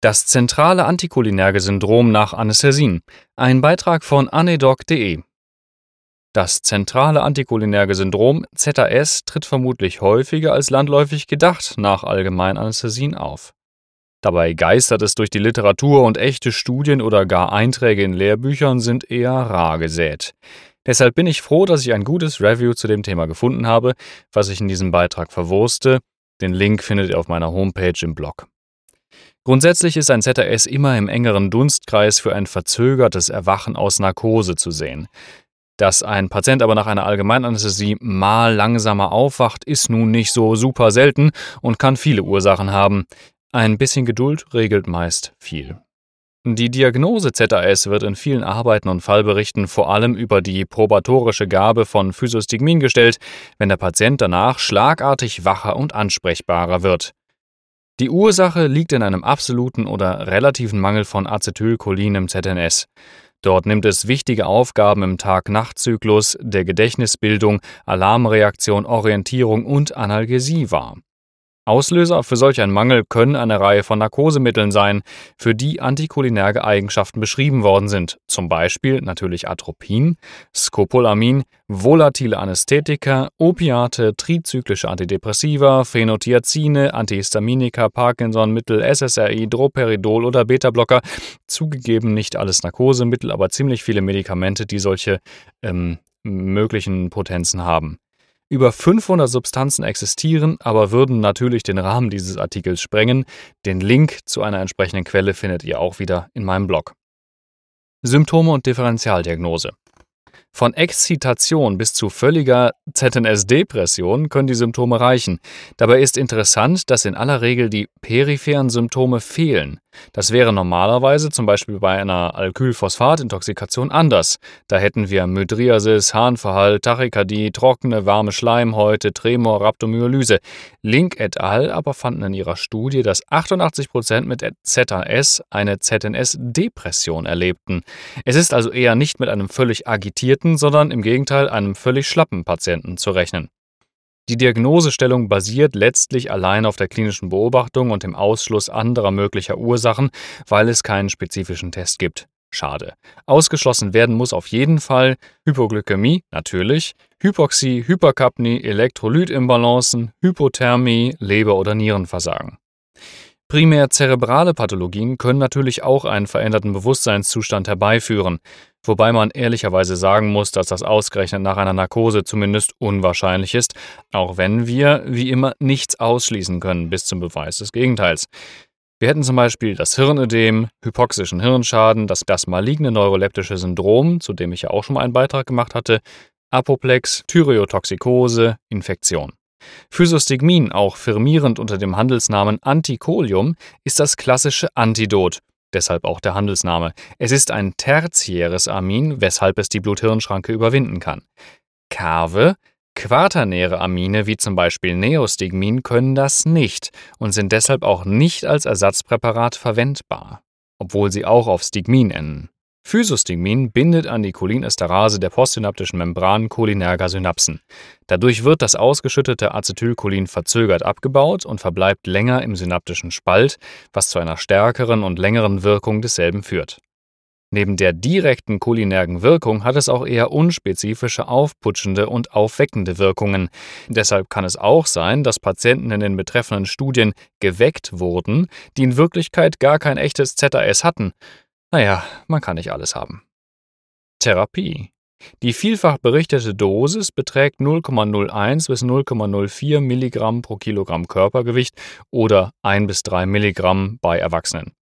Das zentrale anticholinerge Syndrom nach Anästhesien. Ein Beitrag von anedoc.de. Das zentrale anticholinerge Syndrom ZAS tritt vermutlich häufiger als landläufig gedacht nach Allgemeinanästhesien auf. Dabei geistert es durch die Literatur und echte Studien oder gar Einträge in Lehrbüchern sind eher rar gesät. Deshalb bin ich froh, dass ich ein gutes Review zu dem Thema gefunden habe, was ich in diesem Beitrag verwurste. Den Link findet ihr auf meiner Homepage im Blog. Grundsätzlich ist ein ZRS immer im engeren Dunstkreis für ein verzögertes Erwachen aus Narkose zu sehen. Dass ein Patient aber nach einer Allgemeinanästhesie mal langsamer aufwacht, ist nun nicht so super selten und kann viele Ursachen haben. Ein bisschen Geduld regelt meist viel. Die Diagnose ZAS wird in vielen Arbeiten und Fallberichten vor allem über die probatorische Gabe von Physostigmin gestellt, wenn der Patient danach schlagartig wacher und ansprechbarer wird. Die Ursache liegt in einem absoluten oder relativen Mangel von Acetylcholin im ZNS. Dort nimmt es wichtige Aufgaben im Tag-Nacht-Zyklus, der Gedächtnisbildung, Alarmreaktion, Orientierung und Analgesie wahr. Auslöser für solch einen Mangel können eine Reihe von Narkosemitteln sein, für die anticholinerge Eigenschaften beschrieben worden sind, zum Beispiel natürlich Atropin, Scopolamin, volatile Anästhetika, Opiate, trizyklische Antidepressiva, Phenothiazine, Antihistaminika, Parkinsonmittel, SSRI, Droperidol oder Beta-Blocker. Zugegeben nicht alles Narkosemittel, aber ziemlich viele Medikamente, die solche ähm, möglichen Potenzen haben. Über 500 Substanzen existieren, aber würden natürlich den Rahmen dieses Artikels sprengen. Den Link zu einer entsprechenden Quelle findet ihr auch wieder in meinem Blog. Symptome und Differentialdiagnose. Von Exzitation bis zu völliger ZNS-Depression können die Symptome reichen. Dabei ist interessant, dass in aller Regel die peripheren Symptome fehlen. Das wäre normalerweise zum Beispiel bei einer Alkylphosphatintoxikation anders. Da hätten wir Mydriasis, Harnverhall, Tachykardie, trockene, warme Schleimhäute, Tremor, Rhabdomyolyse. Link et al. aber fanden in ihrer Studie, dass 88% mit ZAS eine ZNS-Depression erlebten. Es ist also eher nicht mit einem völlig agitierten, sondern im Gegenteil einem völlig schlappen Patienten zu rechnen. Die Diagnosestellung basiert letztlich allein auf der klinischen Beobachtung und dem Ausschluss anderer möglicher Ursachen, weil es keinen spezifischen Test gibt. Schade. Ausgeschlossen werden muss auf jeden Fall Hypoglykämie, natürlich, Hypoxie, Hyperkapnie, Elektrolytimbalancen, Hypothermie, Leber- oder Nierenversagen. Primär zerebrale Pathologien können natürlich auch einen veränderten Bewusstseinszustand herbeiführen, wobei man ehrlicherweise sagen muss, dass das ausgerechnet nach einer Narkose zumindest unwahrscheinlich ist, auch wenn wir, wie immer, nichts ausschließen können bis zum Beweis des Gegenteils. Wir hätten zum Beispiel das Hirnödem, hypoxischen Hirnschaden, das, das maligne neuroleptische Syndrom, zu dem ich ja auch schon mal einen Beitrag gemacht hatte, Apoplex, Thyreotoxikose, Infektion. Physostigmin, auch firmierend unter dem Handelsnamen Anticolium, ist das klassische Antidot, deshalb auch der Handelsname. Es ist ein tertiäres Amin, weshalb es die Blut-Hirn-Schranke überwinden kann. Kave, quaternäre Amine wie zum Beispiel Neostigmin können das nicht und sind deshalb auch nicht als Ersatzpräparat verwendbar, obwohl sie auch auf Stigmin enden. Physostigmin bindet an die Cholinesterase der postsynaptischen Membran cholinerger Synapsen. Dadurch wird das ausgeschüttete Acetylcholin verzögert abgebaut und verbleibt länger im synaptischen Spalt, was zu einer stärkeren und längeren Wirkung desselben führt. Neben der direkten cholinergen Wirkung hat es auch eher unspezifische aufputschende und aufweckende Wirkungen. Deshalb kann es auch sein, dass Patienten in den betreffenden Studien geweckt wurden, die in Wirklichkeit gar kein echtes ZAS hatten naja, man kann nicht alles haben. Therapie. Die vielfach berichtete Dosis beträgt 0,01 bis 0,04 Milligramm pro Kilogramm Körpergewicht oder 1 bis 3 Milligramm bei Erwachsenen.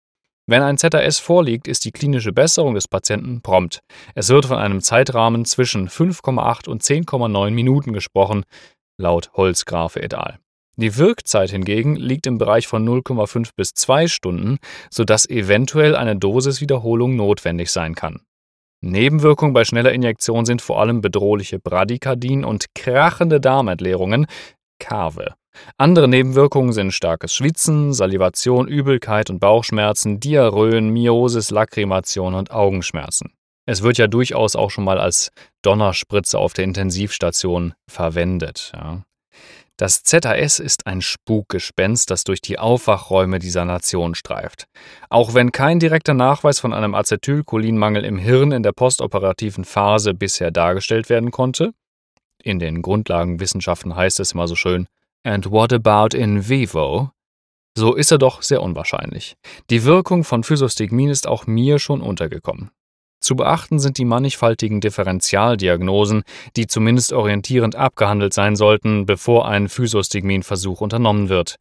Wenn ein ZAS vorliegt, ist die klinische Besserung des Patienten prompt. Es wird von einem Zeitrahmen zwischen 5,8 und 10,9 Minuten gesprochen, laut Holzgrafe et al. Die Wirkzeit hingegen liegt im Bereich von 0,5 bis 2 Stunden, sodass eventuell eine Dosiswiederholung notwendig sein kann. Nebenwirkungen bei schneller Injektion sind vor allem bedrohliche Bradykardien und krachende Darmentleerungen, Kave. Andere Nebenwirkungen sind starkes Schwitzen, Salivation, Übelkeit und Bauchschmerzen, Diarrhoen, Miosis, Lakrymation und Augenschmerzen. Es wird ja durchaus auch schon mal als Donnerspritze auf der Intensivstation verwendet. Ja. Das ZAS ist ein Spukgespenst, das durch die Aufwachräume dieser Nation streift. Auch wenn kein direkter Nachweis von einem Acetylcholinmangel im Hirn in der postoperativen Phase bisher dargestellt werden konnte, in den Grundlagenwissenschaften heißt es immer so schön, and what about in vivo? So ist er doch sehr unwahrscheinlich. Die Wirkung von Physostigmin ist auch mir schon untergekommen. Zu beachten sind die mannigfaltigen Differentialdiagnosen, die zumindest orientierend abgehandelt sein sollten, bevor ein Physostigmin-Versuch unternommen wird.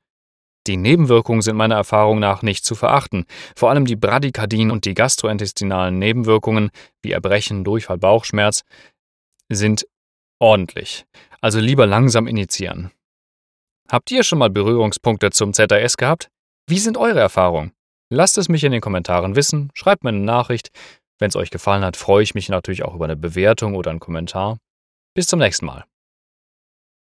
Die Nebenwirkungen sind meiner Erfahrung nach nicht zu verachten. Vor allem die Bradykardien und die gastrointestinalen Nebenwirkungen, wie Erbrechen, Durchfall, Bauchschmerz, sind ordentlich. Also lieber langsam initiieren. Habt ihr schon mal Berührungspunkte zum ZAS gehabt? Wie sind eure Erfahrungen? Lasst es mich in den Kommentaren wissen, schreibt mir eine Nachricht. Wenn es euch gefallen hat, freue ich mich natürlich auch über eine Bewertung oder einen Kommentar. Bis zum nächsten Mal.